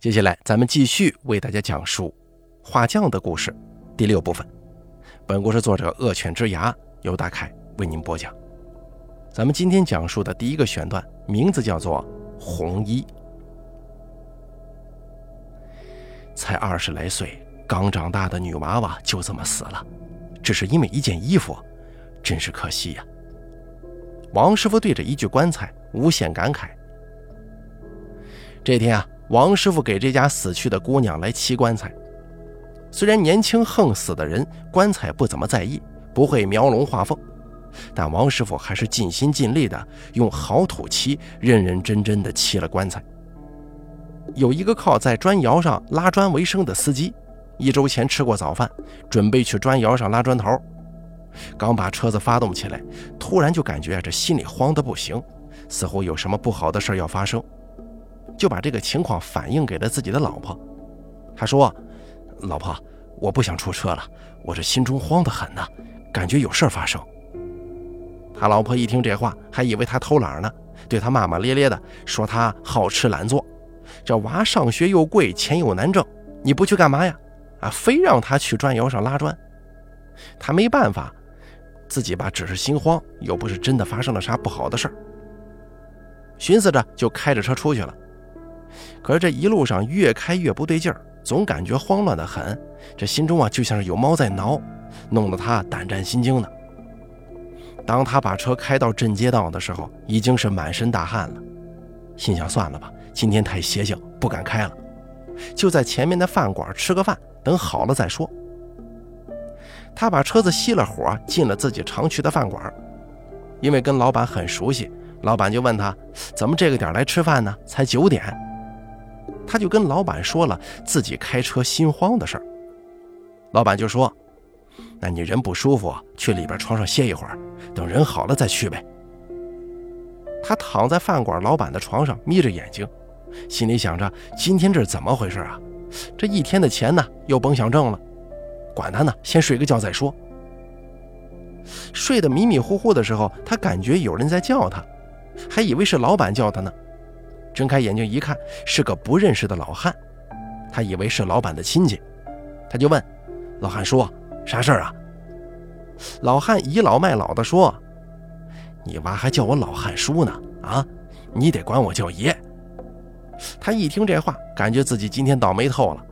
接下来，咱们继续为大家讲述画匠的故事，第六部分。本故事作者恶犬之牙由大凯为您播讲。咱们今天讲述的第一个选段，名字叫做《红衣》。才二十来岁、刚长大的女娃娃就这么死了，只是因为一件衣服，真是可惜呀。王师傅对着一具棺材无限感慨。这天啊。王师傅给这家死去的姑娘来砌棺材。虽然年轻横死的人棺材不怎么在意，不会描龙画凤，但王师傅还是尽心尽力的用好土漆认认真真的砌了棺材。有一个靠在砖窑上拉砖为生的司机，一周前吃过早饭，准备去砖窑上拉砖头。刚把车子发动起来，突然就感觉这心里慌得不行，似乎有什么不好的事要发生。就把这个情况反映给了自己的老婆。他说：“老婆，我不想出车了，我这心中慌得很呢，感觉有事发生。”他老婆一听这话，还以为他偷懒呢，对他骂骂咧咧的说：“他好吃懒做，这娃上学又贵，钱又难挣，你不去干嘛呀？啊，非让他去砖窑上拉砖。”他没办法，自己吧只是心慌，又不是真的发生了啥不好的事儿，寻思着就开着车出去了。可是这一路上越开越不对劲儿，总感觉慌乱的很，这心中啊就像是有猫在挠，弄得他胆战心惊的。当他把车开到镇街道的时候，已经是满身大汗了，心想算了吧，今天太邪性，不敢开了，就在前面的饭馆吃个饭，等好了再说。他把车子熄了火，进了自己常去的饭馆，因为跟老板很熟悉，老板就问他怎么这个点来吃饭呢？才九点。他就跟老板说了自己开车心慌的事儿，老板就说：“那你人不舒服，去里边床上歇一会儿，等人好了再去呗。”他躺在饭馆老板的床上，眯着眼睛，心里想着：今天这是怎么回事啊？这一天的钱呢，又甭想挣了，管他呢，先睡个觉再说。睡得迷迷糊糊的时候，他感觉有人在叫他，还以为是老板叫他呢。睁开眼睛一看，是个不认识的老汉，他以为是老板的亲戚，他就问老汉说：“啥事儿啊？”老汉倚老卖老的说：“你娃还叫我老汉叔呢，啊，你得管我叫爷。”他一听这话，感觉自己今天倒霉透了，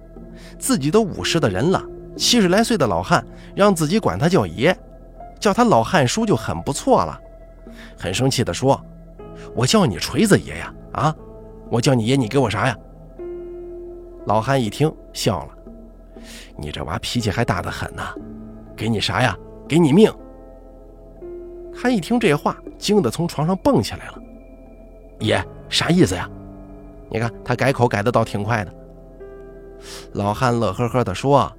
自己都五十的人了，七十来岁的老汉让自己管他叫爷，叫他老汉叔就很不错了，很生气的说：“我叫你锤子爷呀，啊！”我叫你爷，你给我啥呀？老汉一听笑了，你这娃脾气还大得很呢，给你啥呀？给你命！他一听这话，惊得从床上蹦起来了。爷，啥意思呀？你看他改口改的倒挺快的。老汉乐呵呵的说：“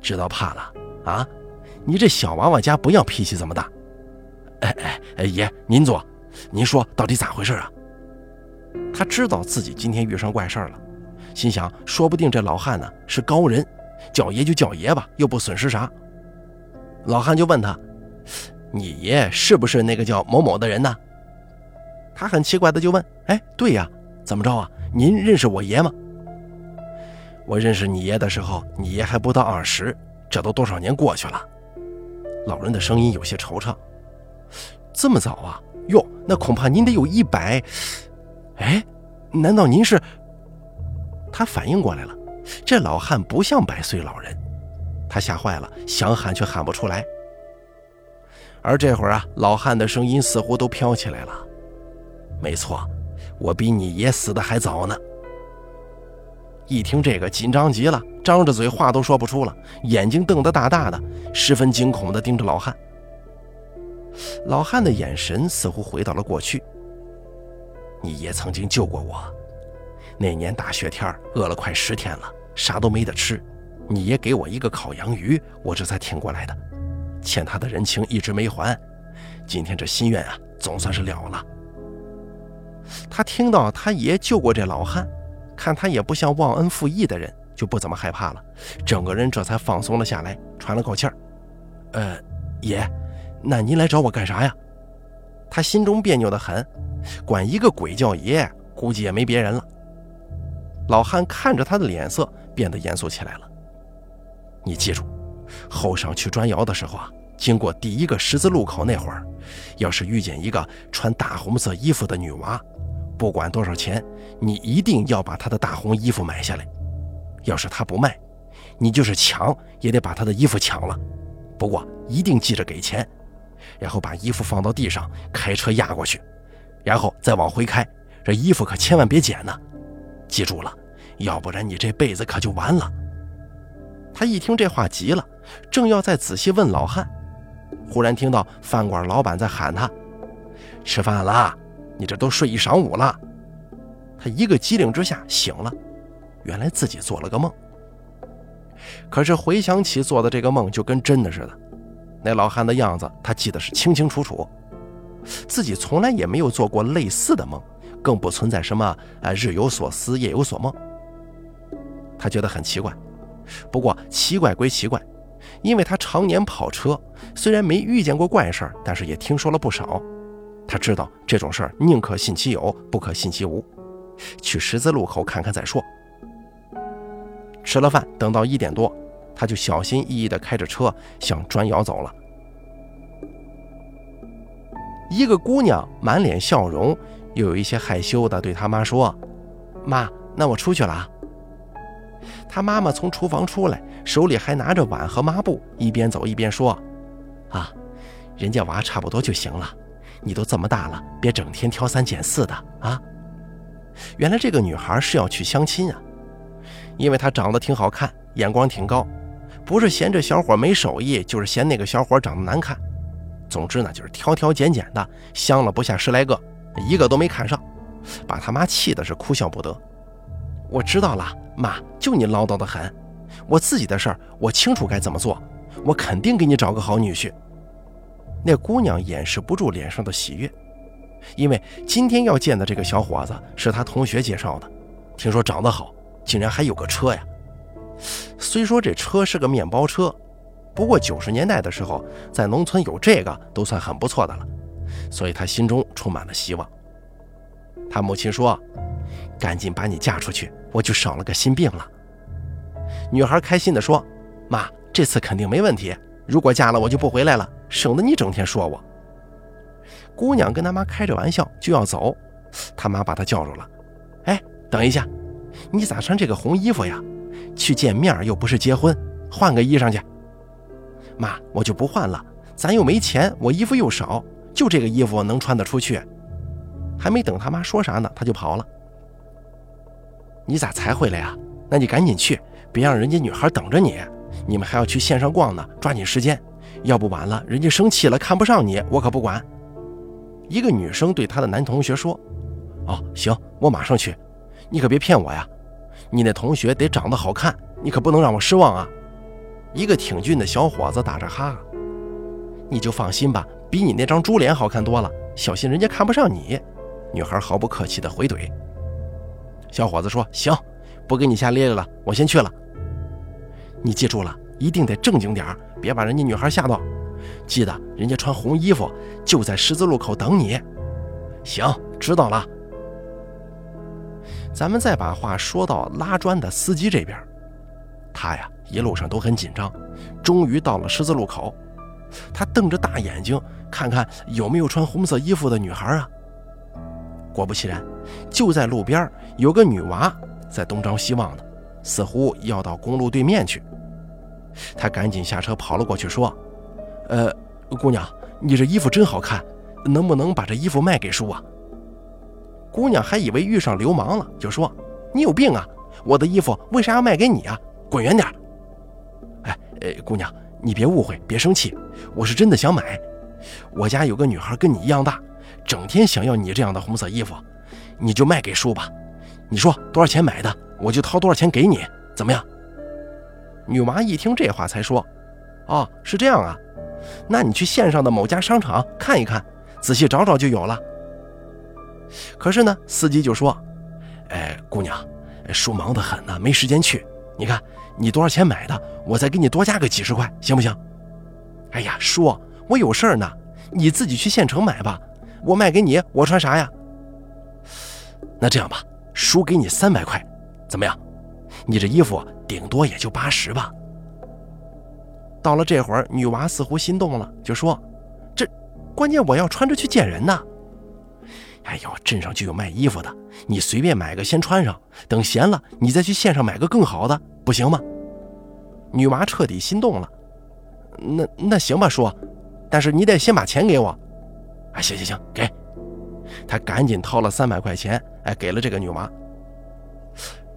知道怕了啊？你这小娃娃家不要脾气这么大。”哎哎哎，爷您坐，您说到底咋回事啊？他知道自己今天遇上怪事了，心想：说不定这老汉呢是高人，叫爷就叫爷吧，又不损失啥。老汉就问他：“你爷是不是那个叫某某的人呢？”他很奇怪的就问：“哎，对呀，怎么着啊？您认识我爷吗？”我认识你爷的时候，你爷还不到二十，这都多少年过去了。老人的声音有些惆怅：“这么早啊？哟，那恐怕您得有一百。”哎，难道您是？他反应过来了，这老汉不像百岁老人，他吓坏了，想喊却喊不出来。而这会儿啊，老汉的声音似乎都飘起来了。没错，我比你爷死的还早呢。一听这个，紧张极了，张着嘴话都说不出了，眼睛瞪得大大的，十分惊恐地盯着老汉。老汉的眼神似乎回到了过去。你爷曾经救过我，那年大雪天饿了快十天了，啥都没得吃。你爷给我一个烤洋鱼，我这才挺过来的。欠他的人情一直没还，今天这心愿啊，总算是了了。他听到他爷救过这老汉，看他也不像忘恩负义的人，就不怎么害怕了，整个人这才放松了下来，喘了口气儿。呃，爷，那您来找我干啥呀？他心中别扭的很。管一个鬼叫爷，估计也没别人了。老汉看着他的脸色变得严肃起来了。你记住，后晌去砖窑的时候啊，经过第一个十字路口那会儿，要是遇见一个穿大红色衣服的女娃，不管多少钱，你一定要把她的大红衣服买下来。要是她不卖，你就是抢也得把她的衣服抢了。不过一定记着给钱，然后把衣服放到地上，开车压过去，然后再往回开。这衣服可千万别捡呢，记住了，要不然你这辈子可就完了。他一听这话急了，正要再仔细问老汉，忽然听到饭馆老板在喊他：“吃饭了，你这都睡一晌午了。”他一个机灵之下醒了，原来自己做了个梦。可是回想起做的这个梦，就跟真的似的。那老汉的样子，他记得是清清楚楚，自己从来也没有做过类似的梦。更不存在什么啊日有所思夜有所梦。他觉得很奇怪，不过奇怪归奇怪，因为他常年跑车，虽然没遇见过怪事儿，但是也听说了不少。他知道这种事儿宁可信其有，不可信其无。去十字路口看看再说。吃了饭，等到一点多，他就小心翼翼地开着车向砖窑走了。一个姑娘满脸笑容。又有一些害羞的对他妈说：“妈，那我出去了。”他妈妈从厨房出来，手里还拿着碗和抹布，一边走一边说：“啊，人家娃差不多就行了，你都这么大了，别整天挑三拣四的啊。”原来这个女孩是要去相亲啊，因为她长得挺好看，眼光挺高，不是嫌这小伙没手艺，就是嫌那个小伙长得难看。总之呢，就是挑挑拣拣的，相了不下十来个。一个都没看上，把他妈气的是哭笑不得。我知道了，妈，就你唠叨的很。我自己的事儿，我清楚该怎么做。我肯定给你找个好女婿。那姑娘掩饰不住脸上的喜悦，因为今天要见的这个小伙子是她同学介绍的，听说长得好，竟然还有个车呀。虽说这车是个面包车，不过九十年代的时候，在农村有这个都算很不错的了。所以他心中充满了希望。他母亲说：“赶紧把你嫁出去，我就少了个心病了。”女孩开心地说：“妈，这次肯定没问题。如果嫁了，我就不回来了，省得你整天说我。”姑娘跟他妈开着玩笑就要走，他妈把她叫住了：“哎，等一下，你咋穿这个红衣服呀？去见面又不是结婚，换个衣裳去。”妈，我就不换了，咱又没钱，我衣服又少。就这个衣服能穿得出去，还没等他妈说啥呢，他就跑了。你咋才回来呀？那你赶紧去，别让人家女孩等着你。你们还要去线上逛呢，抓紧时间，要不晚了人家生气了，看不上你，我可不管。一个女生对她的男同学说：“哦，行，我马上去，你可别骗我呀。你那同学得长得好看，你可不能让我失望啊。”一个挺俊的小伙子打着哈哈：“你就放心吧。”比你那张猪脸好看多了，小心人家看不上你。”女孩毫不客气地回怼。小伙子说：“行，不给你瞎咧咧了，我先去了。你记住了，一定得正经点别把人家女孩吓到。记得人家穿红衣服，就在十字路口等你。”行，知道了。咱们再把话说到拉砖的司机这边，他呀一路上都很紧张，终于到了十字路口。他瞪着大眼睛，看看有没有穿红色衣服的女孩啊。果不其然，就在路边有个女娃在东张西望的，似乎要到公路对面去。他赶紧下车跑了过去，说：“呃，姑娘，你这衣服真好看，能不能把这衣服卖给叔啊？”姑娘还以为遇上流氓了，就说：“你有病啊！我的衣服为啥要卖给你啊？滚远点！”哎，呃，姑娘。你别误会，别生气，我是真的想买。我家有个女孩跟你一样大，整天想要你这样的红色衣服，你就卖给叔吧。你说多少钱买的，我就掏多少钱给你，怎么样？女娃一听这话才说：“哦，是这样啊，那你去县上的某家商场看一看，仔细找找就有了。”可是呢，司机就说：“哎，姑娘，叔忙得很呢，没时间去。你看。”你多少钱买的？我再给你多加个几十块，行不行？哎呀，叔，我有事儿呢，你自己去县城买吧。我卖给你，我穿啥呀？那这样吧，叔给你三百块，怎么样？你这衣服顶多也就八十吧。”到了这会儿，女娃似乎心动了，就说：“这，关键我要穿着去见人呢。哎呦，镇上就有卖衣服的，你随便买个先穿上，等闲了你再去县上买个更好的，不行吗？”女娃彻底心动了。那那行吧，叔，但是你得先把钱给我。啊，行行行，给。他赶紧掏了三百块钱，哎，给了这个女娃。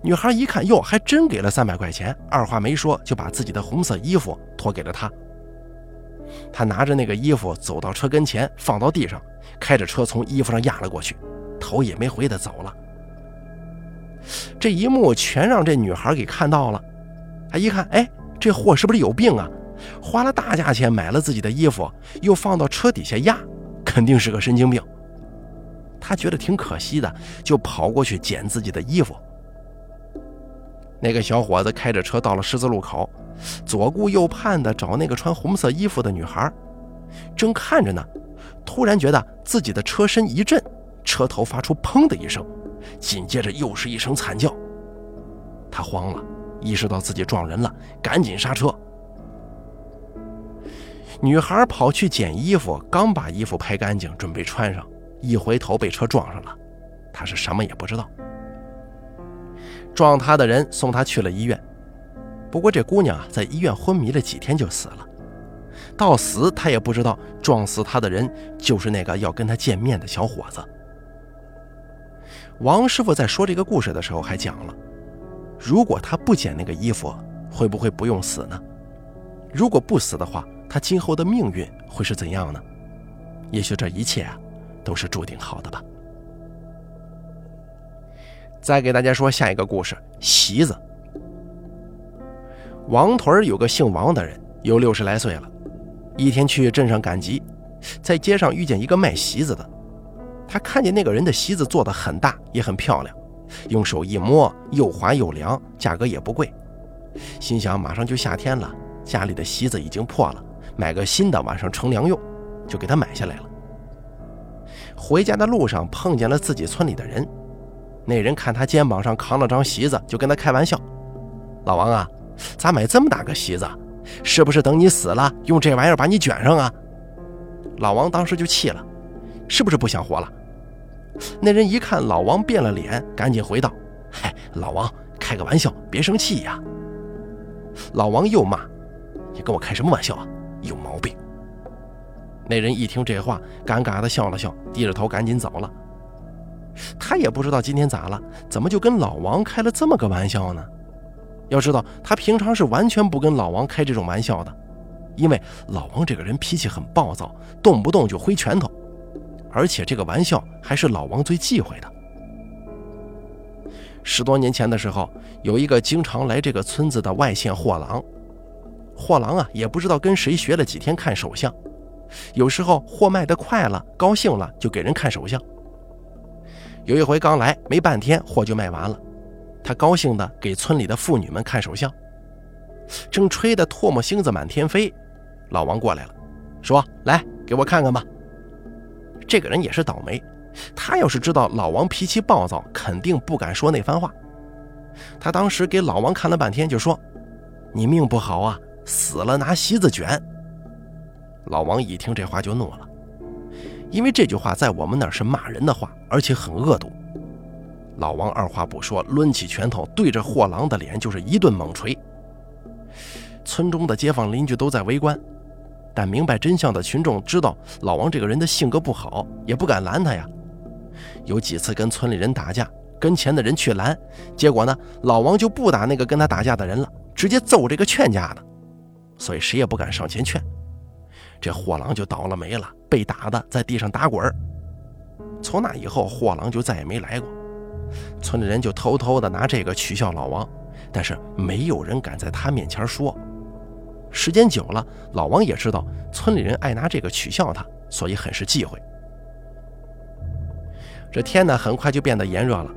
女孩一看，哟，还真给了三百块钱，二话没说就把自己的红色衣服脱给了他。他拿着那个衣服走到车跟前，放到地上，开着车从衣服上压了过去，头也没回的走了。这一幕全让这女孩给看到了。她一看，哎，这货是不是有病啊？花了大价钱买了自己的衣服，又放到车底下压，肯定是个神经病。他觉得挺可惜的，就跑过去捡自己的衣服。那个小伙子开着车到了十字路口，左顾右盼的找那个穿红色衣服的女孩，正看着呢，突然觉得自己的车身一震，车头发出“砰”的一声，紧接着又是一声惨叫。他慌了，意识到自己撞人了，赶紧刹车。女孩跑去捡衣服，刚把衣服拍干净，准备穿上，一回头被车撞上了。她是什么也不知道。撞他的人送他去了医院，不过这姑娘啊，在医院昏迷了几天就死了。到死她也不知道撞死她的人就是那个要跟她见面的小伙子。王师傅在说这个故事的时候还讲了，如果他不捡那个衣服，会不会不用死呢？如果不死的话。他今后的命运会是怎样呢？也许这一切啊，都是注定好的吧。再给大家说下一个故事：席子。王屯有个姓王的人，有六十来岁了。一天去镇上赶集，在街上遇见一个卖席子的。他看见那个人的席子做的很大，也很漂亮，用手一摸又滑又凉，价格也不贵。心想马上就夏天了，家里的席子已经破了。买个新的，晚上乘凉用，就给他买下来了。回家的路上碰见了自己村里的人，那人看他肩膀上扛了张席子，就跟他开玩笑：“老王啊，咋买这么大个席子？是不是等你死了，用这玩意儿把你卷上啊？”老王当时就气了：“是不是不想活了？”那人一看老王变了脸，赶紧回道：“嗨，老王开个玩笑，别生气呀。”老王又骂：“你跟我开什么玩笑啊？”有毛病！那人一听这话，尴尬的笑了笑，低着头赶紧走了。他也不知道今天咋了，怎么就跟老王开了这么个玩笑呢？要知道，他平常是完全不跟老王开这种玩笑的，因为老王这个人脾气很暴躁，动不动就挥拳头，而且这个玩笑还是老王最忌讳的。十多年前的时候，有一个经常来这个村子的外县货郎。货郎啊，也不知道跟谁学了几天看手相，有时候货卖得快了，高兴了就给人看手相。有一回刚来没半天，货就卖完了，他高兴的给村里的妇女们看手相，正吹得唾沫星子满天飞，老王过来了，说：“来给我看看吧。”这个人也是倒霉，他要是知道老王脾气暴躁，肯定不敢说那番话。他当时给老王看了半天，就说：“你命不好啊。”死了拿席子卷。老王一听这话就怒了，因为这句话在我们那儿是骂人的话，而且很恶毒。老王二话不说，抡起拳头对着货郎的脸就是一顿猛锤。村中的街坊邻居都在围观，但明白真相的群众知道老王这个人的性格不好，也不敢拦他呀。有几次跟村里人打架，跟前的人去拦，结果呢，老王就不打那个跟他打架的人了，直接揍这个劝架的。所以谁也不敢上前劝，这货郎就倒了霉了，被打的在地上打滚从那以后，货郎就再也没来过。村里人就偷偷的拿这个取笑老王，但是没有人敢在他面前说。时间久了，老王也知道村里人爱拿这个取笑他，所以很是忌讳。这天呢，很快就变得炎热了。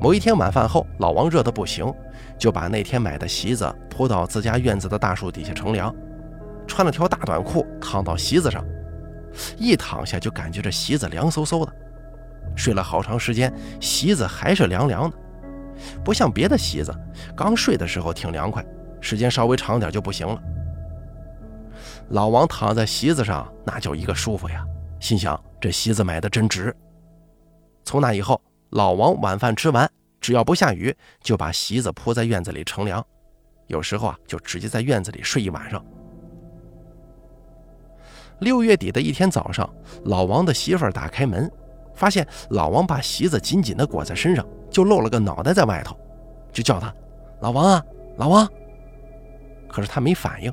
某一天晚饭后，老王热得不行，就把那天买的席子铺到自家院子的大树底下乘凉，穿了条大短裤躺到席子上，一躺下就感觉这席子凉飕飕的，睡了好长时间，席子还是凉凉的，不像别的席子，刚睡的时候挺凉快，时间稍微长点就不行了。老王躺在席子上，那叫一个舒服呀，心想这席子买的真值。从那以后，老王晚饭吃完，只要不下雨，就把席子铺在院子里乘凉，有时候啊，就直接在院子里睡一晚上。六月底的一天早上，老王的媳妇儿打开门，发现老王把席子紧紧地裹在身上，就露了个脑袋在外头，就叫他：“老王啊，老王！”可是他没反应。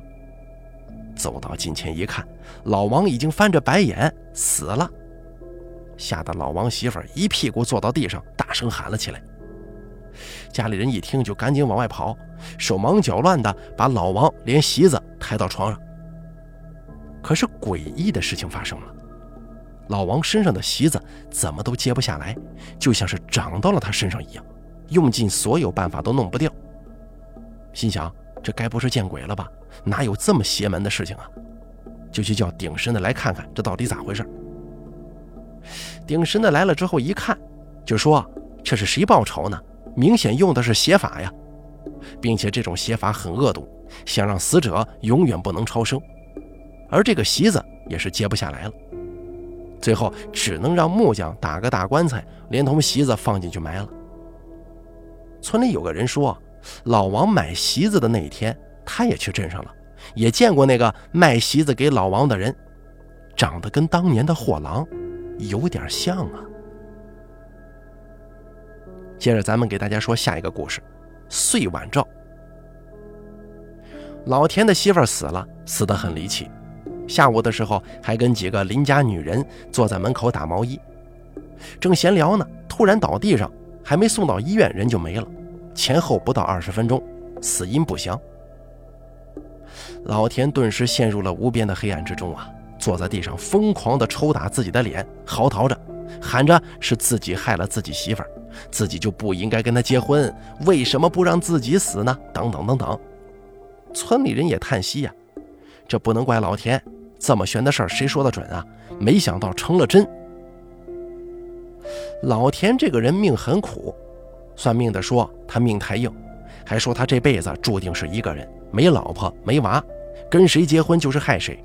走到近前一看，老王已经翻着白眼死了，吓得老王媳妇儿一屁股坐到地上，大声喊了起来。家里人一听就赶紧往外跑，手忙脚乱的把老王连席子抬到床上。可是诡异的事情发生了，老王身上的席子怎么都揭不下来，就像是长到了他身上一样，用尽所有办法都弄不掉。心想。这该不是见鬼了吧？哪有这么邪门的事情啊？就去叫顶神的来看看，这到底咋回事？顶神的来了之后一看，就说：“这是谁报仇呢？明显用的是邪法呀，并且这种邪法很恶毒，想让死者永远不能超生。而这个席子也是接不下来了，最后只能让木匠打个大棺材，连同席子放进去埋了。”村里有个人说。老王买席子的那一天，他也去镇上了，也见过那个卖席子给老王的人，长得跟当年的货郎有点像啊。接着，咱们给大家说下一个故事：岁晚照。老田的媳妇死了，死得很离奇。下午的时候，还跟几个邻家女人坐在门口打毛衣，正闲聊呢，突然倒地上，还没送到医院，人就没了。前后不到二十分钟，死因不详。老田顿时陷入了无边的黑暗之中啊！坐在地上疯狂地抽打自己的脸，嚎啕着，喊着是自己害了自己媳妇儿，自己就不应该跟他结婚，为什么不让自己死呢？等等等等。村里人也叹息呀，这不能怪老田，这么悬的事儿谁说的准啊？没想到成了真。老田这个人命很苦。算命的说他命太硬，还说他这辈子注定是一个人，没老婆没娃，跟谁结婚就是害谁。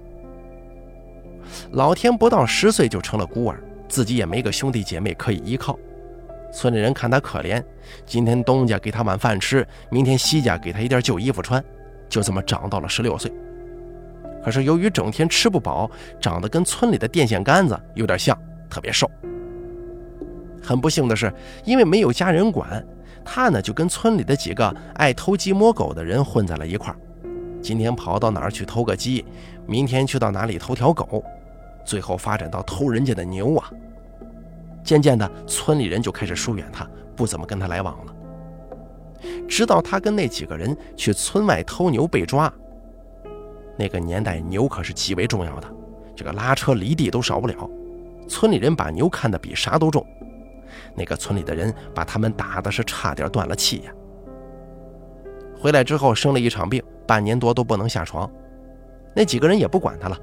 老田不到十岁就成了孤儿，自己也没个兄弟姐妹可以依靠。村里人看他可怜，今天东家给他碗饭吃，明天西家给他一件旧衣服穿，就这么长到了十六岁。可是由于整天吃不饱，长得跟村里的电线杆子有点像，特别瘦。很不幸的是，因为没有家人管，他呢就跟村里的几个爱偷鸡摸狗的人混在了一块儿。今天跑到哪儿去偷个鸡，明天去到哪里偷条狗，最后发展到偷人家的牛啊！渐渐的，村里人就开始疏远他，不怎么跟他来往了。直到他跟那几个人去村外偷牛被抓。那个年代牛可是极为重要的，这个拉车犁地都少不了。村里人把牛看得比啥都重。那个村里的人把他们打的是差点断了气呀。回来之后生了一场病，半年多都不能下床。那几个人也不管他了，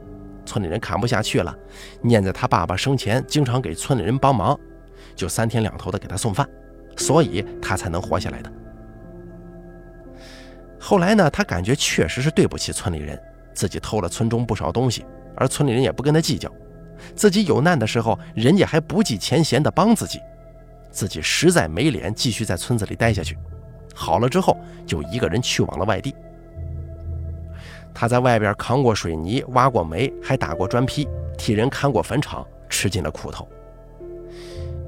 村里人看不下去了，念在他爸爸生前经常给村里人帮忙，就三天两头的给他送饭，所以他才能活下来的。后来呢，他感觉确实是对不起村里人，自己偷了村中不少东西，而村里人也不跟他计较，自己有难的时候，人家还不计前嫌的帮自己。自己实在没脸继续在村子里待下去，好了之后就一个人去往了外地。他在外边扛过水泥，挖过煤，还打过砖坯，替人看过坟场，吃尽了苦头。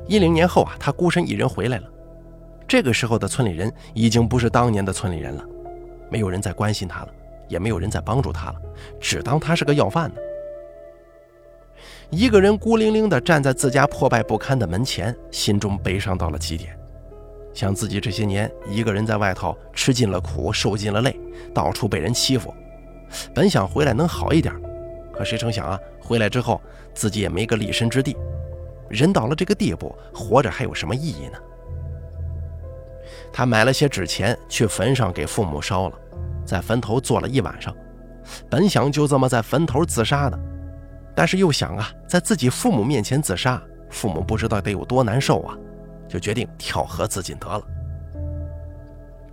一零年后啊，他孤身一人回来了。这个时候的村里人已经不是当年的村里人了，没有人再关心他了，也没有人再帮助他了，只当他是个要饭的。一个人孤零零地站在自家破败不堪的门前，心中悲伤到了极点，想自己这些年一个人在外头吃尽了苦，受尽了累，到处被人欺负，本想回来能好一点，可谁成想啊，回来之后自己也没个立身之地，人到了这个地步，活着还有什么意义呢？他买了些纸钱，去坟上给父母烧了，在坟头坐了一晚上，本想就这么在坟头自杀的。但是又想啊，在自己父母面前自杀，父母不知道得有多难受啊，就决定跳河自尽得了。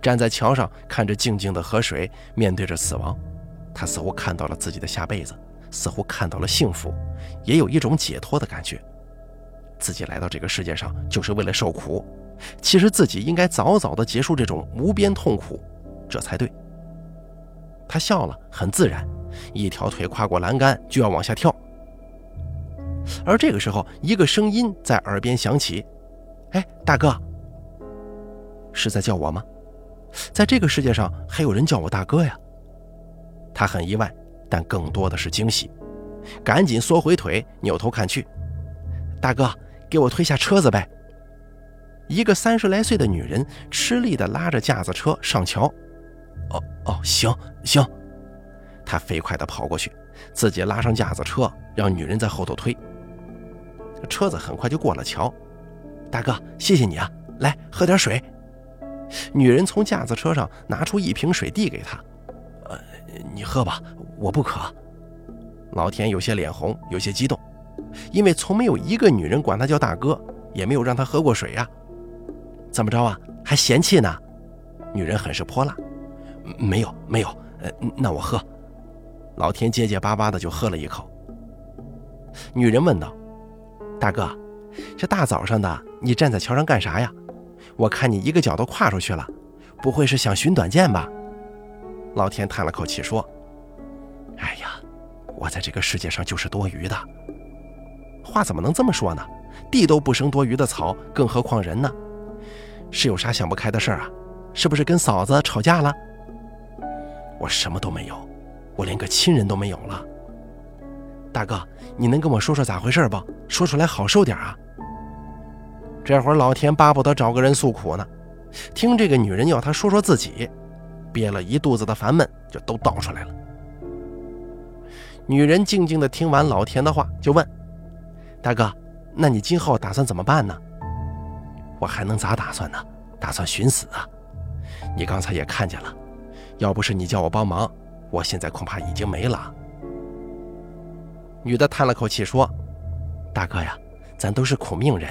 站在桥上看着静静的河水，面对着死亡，他似乎看到了自己的下辈子，似乎看到了幸福，也有一种解脱的感觉。自己来到这个世界上就是为了受苦，其实自己应该早早的结束这种无边痛苦，这才对。他笑了，很自然，一条腿跨过栏杆就要往下跳。而这个时候，一个声音在耳边响起：“哎，大哥，是在叫我吗？在这个世界上还有人叫我大哥呀！”他很意外，但更多的是惊喜，赶紧缩回腿，扭头看去：“大哥，给我推下车子呗！”一个三十来岁的女人吃力地拉着架子车上桥。“哦哦，行行。”他飞快地跑过去，自己拉上架子车，让女人在后头推。车子很快就过了桥，大哥，谢谢你啊！来喝点水。女人从架子车上拿出一瓶水递给他，呃，你喝吧，我不渴。老田有些脸红，有些激动，因为从没有一个女人管他叫大哥，也没有让他喝过水呀。怎么着啊？还嫌弃呢？女人很是泼辣。没有，没有。呃，那我喝。老田结结巴巴的就喝了一口。女人问道。大哥，这大早上的，你站在桥上干啥呀？我看你一个脚都跨出去了，不会是想寻短见吧？老田叹了口气说：“哎呀，我在这个世界上就是多余的。话怎么能这么说呢？地都不生多余的草，更何况人呢？是有啥想不开的事儿啊？是不是跟嫂子吵架了？我什么都没有，我连个亲人都没有了。”大哥，你能跟我说说咋回事不？说出来好受点啊。这会儿老田巴不得找个人诉苦呢，听这个女人要他说说自己，憋了一肚子的烦闷就都倒出来了。女人静静的听完老田的话，就问：“大哥，那你今后打算怎么办呢？”我还能咋打算呢？打算寻死啊！你刚才也看见了，要不是你叫我帮忙，我现在恐怕已经没了。女的叹了口气说：“大哥呀，咱都是苦命人。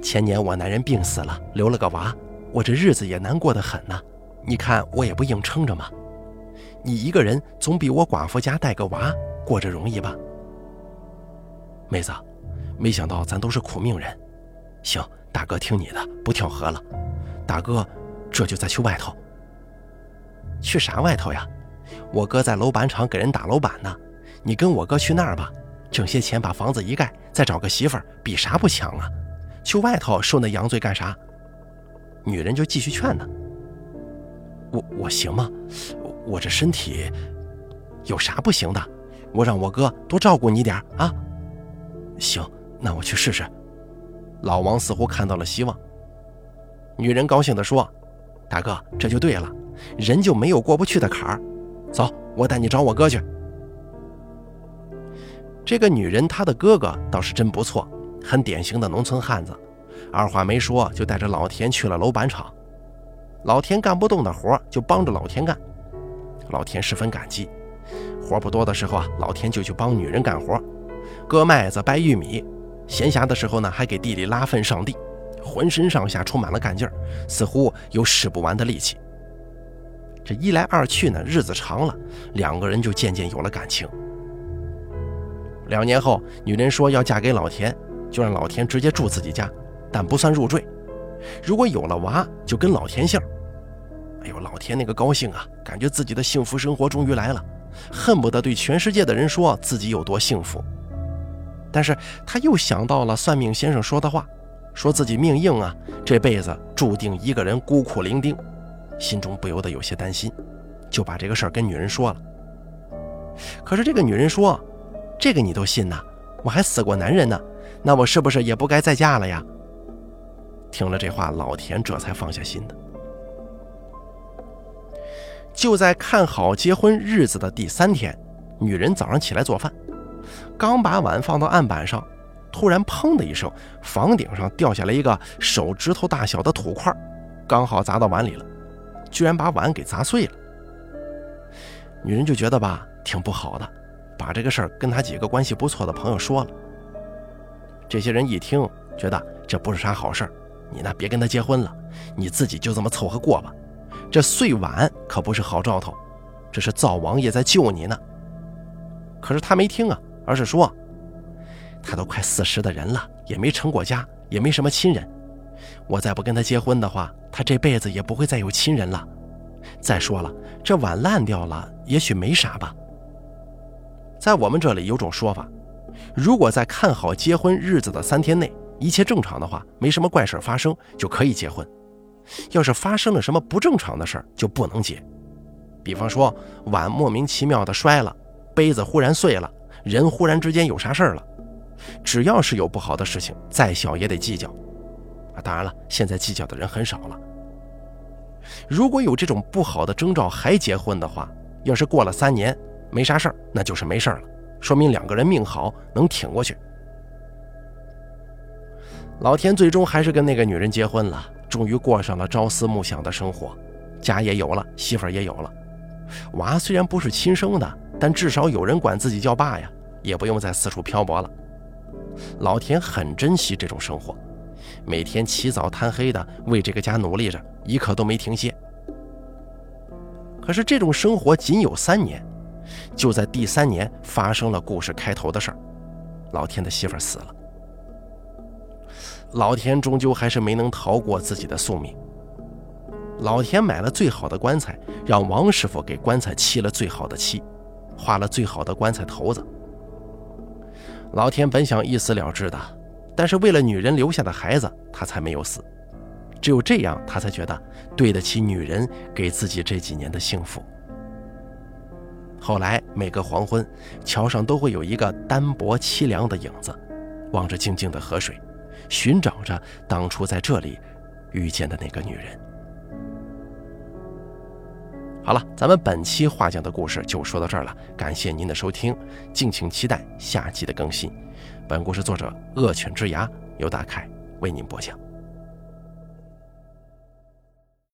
前年我男人病死了，留了个娃，我这日子也难过的很呐。你看我也不硬撑着嘛。你一个人总比我寡妇家带个娃过着容易吧？妹子，没想到咱都是苦命人。行，大哥听你的，不跳河了。大哥，这就再去外头。去啥外头呀？我哥在楼板厂给人打楼板呢。”你跟我哥去那儿吧，挣些钱把房子一盖，再找个媳妇儿，比啥不强啊？去外头受那洋罪干啥？女人就继续劝他：“我我行吗？我这身体有啥不行的？我让我哥多照顾你点啊。”行，那我去试试。老王似乎看到了希望。女人高兴地说：“大哥，这就对了，人就没有过不去的坎儿。走，我带你找我哥去。”这个女人，她的哥哥倒是真不错，很典型的农村汉子。二话没说，就带着老田去了楼板厂。老田干不动的活，就帮着老田干。老田十分感激。活不多的时候啊，老田就去帮女人干活，割麦子、掰玉米。闲暇的时候呢，还给地里拉粪、上地，浑身上下充满了干劲儿，似乎有使不完的力气。这一来二去呢，日子长了，两个人就渐渐有了感情。两年后，女人说要嫁给老田，就让老田直接住自己家，但不算入赘。如果有了娃，就跟老田姓。哎呦，老田那个高兴啊，感觉自己的幸福生活终于来了，恨不得对全世界的人说自己有多幸福。但是他又想到了算命先生说的话，说自己命硬啊，这辈子注定一个人孤苦伶仃，心中不由得有些担心，就把这个事儿跟女人说了。可是这个女人说。这个你都信呐？我还死过男人呢，那我是不是也不该再嫁了呀？听了这话，老田这才放下心的。就在看好结婚日子的第三天，女人早上起来做饭，刚把碗放到案板上，突然砰的一声，房顶上掉下来一个手指头大小的土块，刚好砸到碗里了，居然把碗给砸碎了。女人就觉得吧，挺不好的。把这个事儿跟他几个关系不错的朋友说了，这些人一听，觉得这不是啥好事儿，你呢别跟他结婚了，你自己就这么凑合过吧，这碎碗可不是好兆头，这是灶王爷在救你呢。可是他没听啊，而是说，他都快四十的人了，也没成过家，也没什么亲人，我再不跟他结婚的话，他这辈子也不会再有亲人了。再说了，这碗烂掉了，也许没啥吧。在我们这里有种说法，如果在看好结婚日子的三天内，一切正常的话，没什么怪事发生，就可以结婚。要是发生了什么不正常的事，就不能结。比方说碗莫名其妙的摔了，杯子忽然碎了，人忽然之间有啥事儿了，只要是有不好的事情，再小也得计较。啊，当然了，现在计较的人很少了。如果有这种不好的征兆还结婚的话，要是过了三年没啥事儿，那就是没事儿了，说明两个人命好，能挺过去。老田最终还是跟那个女人结婚了。终于过上了朝思暮想的生活，家也有了，媳妇儿也有了，娃虽然不是亲生的，但至少有人管自己叫爸呀，也不用再四处漂泊了。老田很珍惜这种生活，每天起早贪黑的为这个家努力着，一刻都没停歇。可是这种生活仅有三年，就在第三年发生了故事开头的事儿，老田的媳妇死了。老田终究还是没能逃过自己的宿命。老田买了最好的棺材，让王师傅给棺材漆了最好的漆，画了最好的棺材头子。老田本想一死了之的，但是为了女人留下的孩子，他才没有死。只有这样，他才觉得对得起女人给自己这几年的幸福。后来每个黄昏，桥上都会有一个单薄凄凉的影子，望着静静的河水。寻找着当初在这里遇见的那个女人。好了，咱们本期画讲的故事就说到这儿了，感谢您的收听，敬请期待下集的更新。本故事作者恶犬之牙由大凯为您播讲。